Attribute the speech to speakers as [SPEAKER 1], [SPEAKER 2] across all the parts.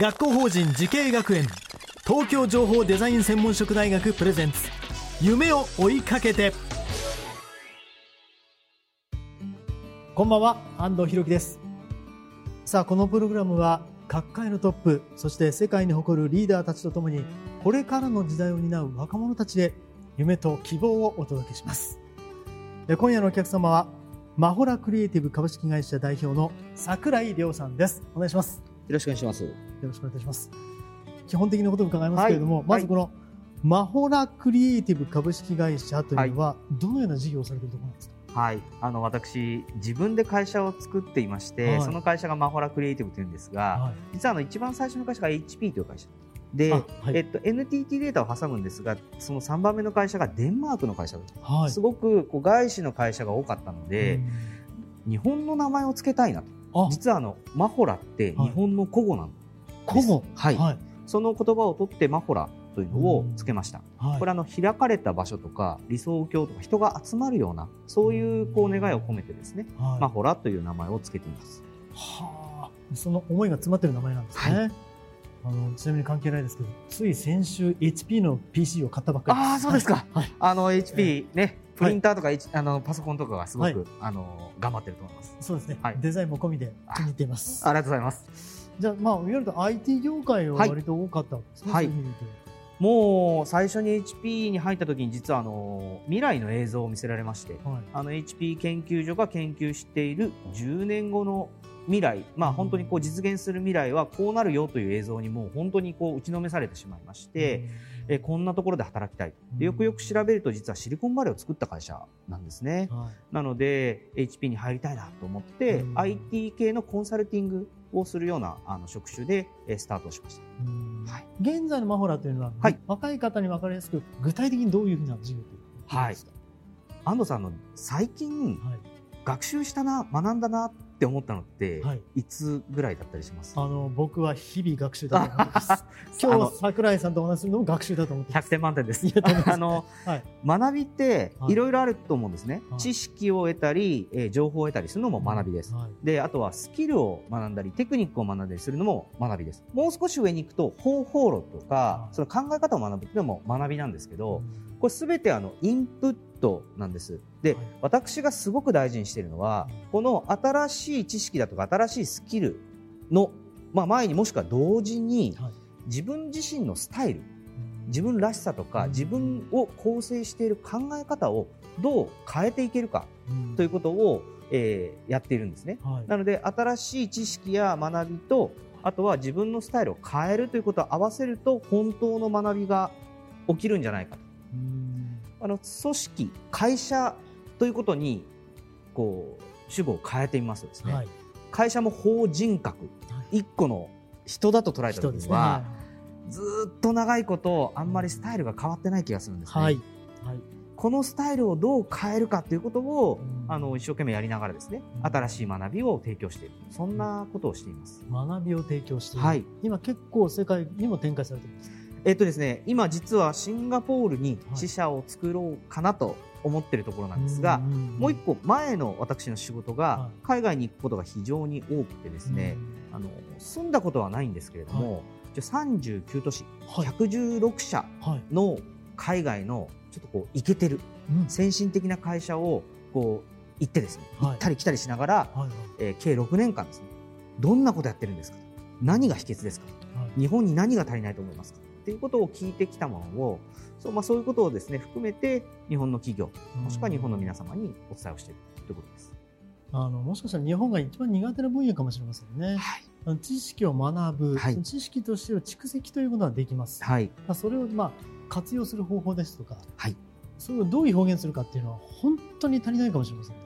[SPEAKER 1] 学校法人慈恵学園東京情報デザイン専門職大学プレゼンツ夢を追いかけて。こんばんは安藤博樹です。さあこのプログラムは各界のトップそして世界に誇るリーダーたちとともにこれからの時代を担う若者たちで夢と希望をお届けします。今夜のお客様はマホラクリエイティブ株式会社代表の桜井亮さんです。お願いします。
[SPEAKER 2] よろしくお願いします。
[SPEAKER 1] よろしくお願いいたします。基本的なことを伺いますけれども、
[SPEAKER 2] はい。
[SPEAKER 1] まずこのマホラクリエイティブ株式会社というのはどのような事業をされているところなんですか、
[SPEAKER 2] はい、あの私自分で会社を作っていまして、
[SPEAKER 1] はい。
[SPEAKER 2] その会社がマホラクリエイティブというんですが、
[SPEAKER 1] はい。
[SPEAKER 2] 実はあの一番最初の会社が HP という会社。で、
[SPEAKER 1] あはい。
[SPEAKER 2] えっと NTT データを挟むんですが、その3番目の会社がデンマークの会社だすごくこう外資の会社が多かったので、日本の名前を付けたいなと。実はあのマホラって日本の古語なんです。
[SPEAKER 1] 古語
[SPEAKER 2] はい
[SPEAKER 1] はい。
[SPEAKER 2] その言葉を取ってマホラというのを付けました。
[SPEAKER 1] はい。
[SPEAKER 2] これあの開かれた場所とか理想郷とか人が集まるようなそういうこう願いを込めてですね、
[SPEAKER 1] はい。
[SPEAKER 2] マホラという名前を付けています。
[SPEAKER 1] はあ。その思いが詰まってる名前なんですね、あのちなみに関係ないですけどつい先週 HP の PC を買ったばっかり
[SPEAKER 2] あーそうですか。
[SPEAKER 1] はい、
[SPEAKER 2] あの HP ね、プリンターとか、H- あのパソコンとかがすごく、
[SPEAKER 1] はい。
[SPEAKER 2] あの頑張ってると思います。
[SPEAKER 1] そうですね、
[SPEAKER 2] はい。
[SPEAKER 1] デザインも込みで気に入っています。
[SPEAKER 2] ありがとうございます。
[SPEAKER 1] じゃあまあいわゆると IT 業界は
[SPEAKER 2] はい。
[SPEAKER 1] 割と多かったわけですね、
[SPEAKER 2] はい。
[SPEAKER 1] そういう
[SPEAKER 2] もう最初に HP に入った時に実はあの未来の映像を見せられまして、
[SPEAKER 1] とはい。
[SPEAKER 2] あの HP 研究所が研究している10年後の未来、まあ、本当にこう実現する未来はこうなるよという映像にもう本当にこう打ちのめされてしまいまして、えーこんなところで働きたい。でよくよく調べると実はシリコンバレーを作った会社なんですね。
[SPEAKER 1] はい。
[SPEAKER 2] なので HP に入りたいなと思って、
[SPEAKER 1] うん。
[SPEAKER 2] IT 系のコンサルティングをするようなあの職種でえースタートしました。
[SPEAKER 1] うん。
[SPEAKER 2] はい。
[SPEAKER 1] 現在のマホラというのは、
[SPEAKER 2] はい。
[SPEAKER 1] 若い方に分かりやすく具体的にどういうふうな事業ということですか、
[SPEAKER 2] 安藤さんあの最近
[SPEAKER 1] はい。
[SPEAKER 2] 学習したな学んだなって思ったのって、
[SPEAKER 1] はい。
[SPEAKER 2] い、つぐらいだったりします？
[SPEAKER 1] あの僕は日々学習だと思ってます。今日桜井さんとお話しするのも学習だと思ってま
[SPEAKER 2] 100
[SPEAKER 1] す
[SPEAKER 2] 点満点です。あの、
[SPEAKER 1] はい。
[SPEAKER 2] 学びって
[SPEAKER 1] はい。
[SPEAKER 2] いろいろあると思うんですね、
[SPEAKER 1] はい。
[SPEAKER 2] 知識を得たり、えー情報を得たりするのも学びです、
[SPEAKER 1] はい。
[SPEAKER 2] であとはスキルを学んだりテクニックを学んだりするのも学びです。もう少し上に行くと方法論とか
[SPEAKER 1] はい。
[SPEAKER 2] その考え方を学ぶっていうのも学びなんですけどこれ全てあのインプットなんです。で、
[SPEAKER 1] はい。
[SPEAKER 2] 私がすごく大事にしているのはこの新しい知識だとか新しいスキルの、まあ、前にもしくは同時に
[SPEAKER 1] はい。
[SPEAKER 2] 自分自身のスタイル自分らしさとか
[SPEAKER 1] うん。
[SPEAKER 2] 自分を構成している考え方をどう変えていけるか
[SPEAKER 1] うん。
[SPEAKER 2] ということを、えーやっているんですね。
[SPEAKER 1] はい。
[SPEAKER 2] なので新しい知識や学びとあとは自分のスタイルを変えるということを合わせると本当の学びが起きるんじゃないかと。
[SPEAKER 1] うん
[SPEAKER 2] あの組織会社ということにこう主語を変えてみますとですね、
[SPEAKER 1] はい。
[SPEAKER 2] 会社も法人格。
[SPEAKER 1] はい。
[SPEAKER 2] 一個の人だと捉えた時には、ずーっと長いことあんまりスタイルが変わってない気がするんですね。
[SPEAKER 1] はい。はい。
[SPEAKER 2] このスタイルをどう変えるかということを、
[SPEAKER 1] うん。
[SPEAKER 2] あの一生懸命やりながらですね、
[SPEAKER 1] うん。
[SPEAKER 2] 新しい学びを提供している。そんなことをしています。
[SPEAKER 1] 学びを提供している、
[SPEAKER 2] はい。
[SPEAKER 1] 今結構世界にも展開されてるんです
[SPEAKER 2] えっとですね、今実はシンガポールに
[SPEAKER 1] はい
[SPEAKER 2] 支社を作ろうかなと思っているところなんですが、
[SPEAKER 1] んんん
[SPEAKER 2] もう一個前の私の仕事が
[SPEAKER 1] は
[SPEAKER 2] 海外に行くことが非常に多くてですね、あの住んだことはないんですけれども、じゃあ39都市、
[SPEAKER 1] はい。
[SPEAKER 2] 116社
[SPEAKER 1] はい
[SPEAKER 2] の海外のちょっとこうイケてる
[SPEAKER 1] うん。
[SPEAKER 2] 先進的な会社をこう行ってですね、
[SPEAKER 1] はい。
[SPEAKER 2] 行ったり来たりしながら、
[SPEAKER 1] はいはい。
[SPEAKER 2] えー計6年間ですねどんなことやってるんですか何が秘訣ですか
[SPEAKER 1] はい。
[SPEAKER 2] 日本に何が足りないと思いますか？っっていうことを聞いてきたものをそう,、まあ、そういうことをですね含めて日本の企業もしくは日本の皆様にお伝えをしているということです。
[SPEAKER 1] あのもしかしたら日本が一番苦手な分野かもしれませんね。あの知識を学ぶ、
[SPEAKER 2] はい
[SPEAKER 1] 知識としての蓄積ということはできます。
[SPEAKER 2] はい、
[SPEAKER 1] まあそれをまあ活用する方法ですとか、
[SPEAKER 2] はい
[SPEAKER 1] それをどういう表現するかっていうのは本当に足りないかもしれませんね。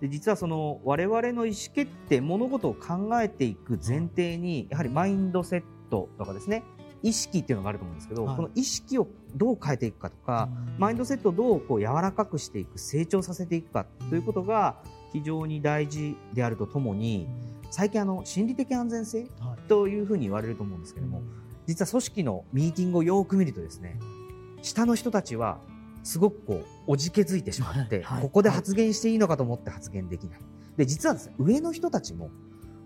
[SPEAKER 2] で実はその我々の意思決定物事を考えていく前提にやはりマインドセットとかですね意識っていうのがあると思うんですけど、
[SPEAKER 1] はい。
[SPEAKER 2] この意識をどう変えていくかとか、マインドセットをどうこう柔らかくしていく成長させていくかということが非常に大事であるとともに最近あの心理的安全性
[SPEAKER 1] はい。
[SPEAKER 2] というふうに言われると思うんですけども、実は組織のミーティングをよく見るとですね下の人たちはすごくこうおじけづいてしまって、ここで発言していいのかと思って発言できない。で実はですね上の人たちも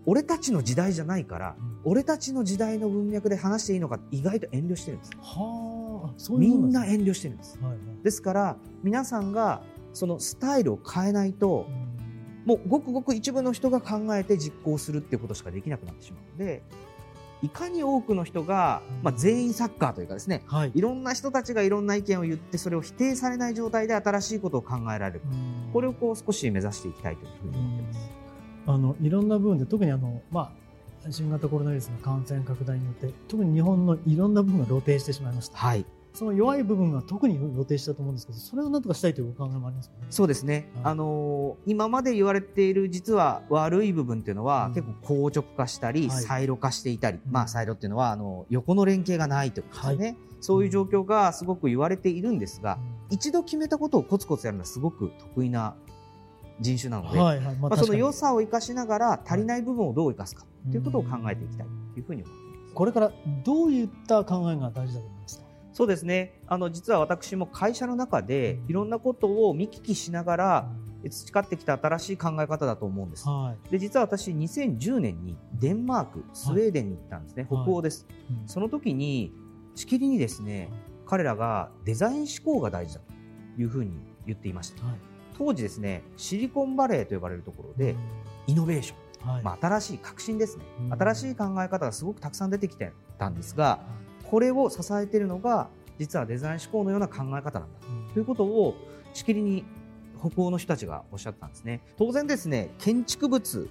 [SPEAKER 2] 俺たちの時代じゃないから
[SPEAKER 1] うん。
[SPEAKER 2] 俺たちの時代の文脈で話していいのか意外と遠慮してるんです。
[SPEAKER 1] はあ、そうい
[SPEAKER 2] み
[SPEAKER 1] ん
[SPEAKER 2] な遠慮してるんです。
[SPEAKER 1] ねはいはい。
[SPEAKER 2] ですから皆さんがそのスタイルを変えないともうごくごく一部の人が考えて実行するっていうことしかできなくなってしまうのでいかに多くの人が、まあ、全員サッカーというかですね
[SPEAKER 1] はい。
[SPEAKER 2] いろんな人たちがいろんな意見を言ってそれを否定されない状態で新しいことを考えられる。
[SPEAKER 1] うん。
[SPEAKER 2] これをこう少し目指していきたいというふうに思っています。
[SPEAKER 1] あのいろんな部分で特にあの、まあ、新型コロナウイルスの感染拡大によって特に日本のいろんな部分が露呈してしまいました、
[SPEAKER 2] はい、
[SPEAKER 1] その弱い部分が特に露呈したと思うんですけどそれをなんとかしたいというお考えもありますか？ね
[SPEAKER 2] そうですね、
[SPEAKER 1] はい。
[SPEAKER 2] あのー今まで言われている実は悪い部分っていうのは、
[SPEAKER 1] うん。
[SPEAKER 2] 結構硬直化したり、
[SPEAKER 1] はい。
[SPEAKER 2] サイロ化していたり、
[SPEAKER 1] うん。
[SPEAKER 2] まあサイロっていうのはあの横の連携がないということですね、そういう状況がすごく言われているんですが、一度決めたことをコツコツやるのはすごく得意な人種なので、
[SPEAKER 1] はいはい。まあ
[SPEAKER 2] まあ、その良さを生かしながら足りない部分をどう生かすかということを考えていきたいというふうに思っています。
[SPEAKER 1] これからどういった考えが大事だと思いますか？
[SPEAKER 2] そうですね。あの実は私も会社の中でいろんなことを見聞きしながら培ってきた新しい考え方だと思うんです。
[SPEAKER 1] はい。
[SPEAKER 2] で実は私2010年にデンマークスウェーデンに行ったんですね、
[SPEAKER 1] はい。
[SPEAKER 2] 北欧です、
[SPEAKER 1] うん。
[SPEAKER 2] その時にしきりにですね彼らがデザイン思考が大事だというふうに言っていました。
[SPEAKER 1] はい
[SPEAKER 2] 当時ですねシリコンバレーと呼ばれるところでイノベーション、
[SPEAKER 1] はい。
[SPEAKER 2] まあ、新しい革新ですね、
[SPEAKER 1] うん。
[SPEAKER 2] 新しい考え方がすごくたくさん出てきてたんですがこれを支えているのが実はデザイン思考のような考え方なん。だということをしきりに北欧の人たちがおっしゃったんですね。当然ですね建築物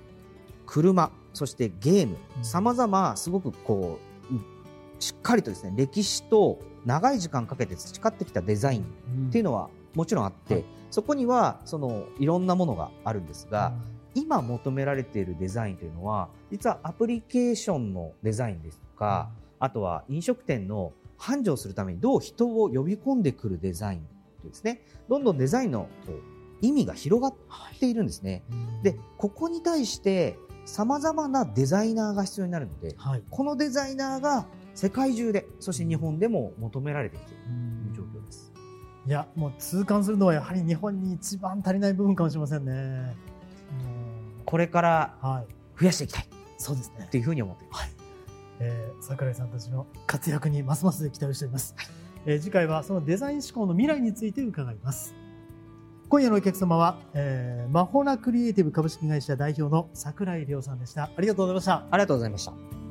[SPEAKER 2] 車そしてゲーム
[SPEAKER 1] うん。
[SPEAKER 2] さまざますごくこううんしっかりとですね歴史と長い時間かけて培ってきたデザインっていうのはもちろんあって、
[SPEAKER 1] はい。
[SPEAKER 2] そこにはそのいろんなものがあるんですが、今求められているデザインというのは実はアプリケーションのデザインですとか、あとは飲食店の繁盛するためにどう人を呼び込んでくるデザインですねどんどんデザインの意味が広がっているんですね。でここに対してさまざまなデザイナーが必要になるので
[SPEAKER 1] はい。
[SPEAKER 2] このデザイナーが世界中でそして日本でも求められてきている。い
[SPEAKER 1] やもう痛感するのはやはり日本に一番足りない部分かもしれませんね。
[SPEAKER 2] これから増やしていきたい。
[SPEAKER 1] そうですね。
[SPEAKER 2] というふうに思っています。
[SPEAKER 1] えー桜井さんたちの活躍にますます期待しております、えー次回はそのデザイン思考の未来について伺います。今夜のお客様は、えー、マホナクリエイティブ株式会社代表の桜井亮さんでした。ありがとうございました。
[SPEAKER 2] ありがとうございました。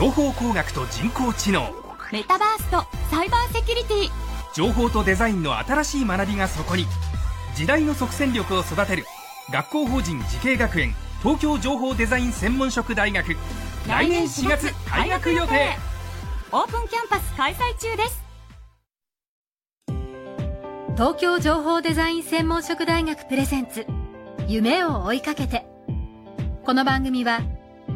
[SPEAKER 3] 情報工学と人工知能。
[SPEAKER 4] メタバースとサイバーセキュリティ。
[SPEAKER 3] 情報とデザインの新しい学びがそこに。時代の即戦力を育てる。学校法人慈恵学園。東京情報デザイン専門職大学。来年4月開学予定。
[SPEAKER 4] オープンキャンパス開催中です。
[SPEAKER 5] 東京情報デザイン専門職大学プレゼンツ。夢を追いかけて。この番組は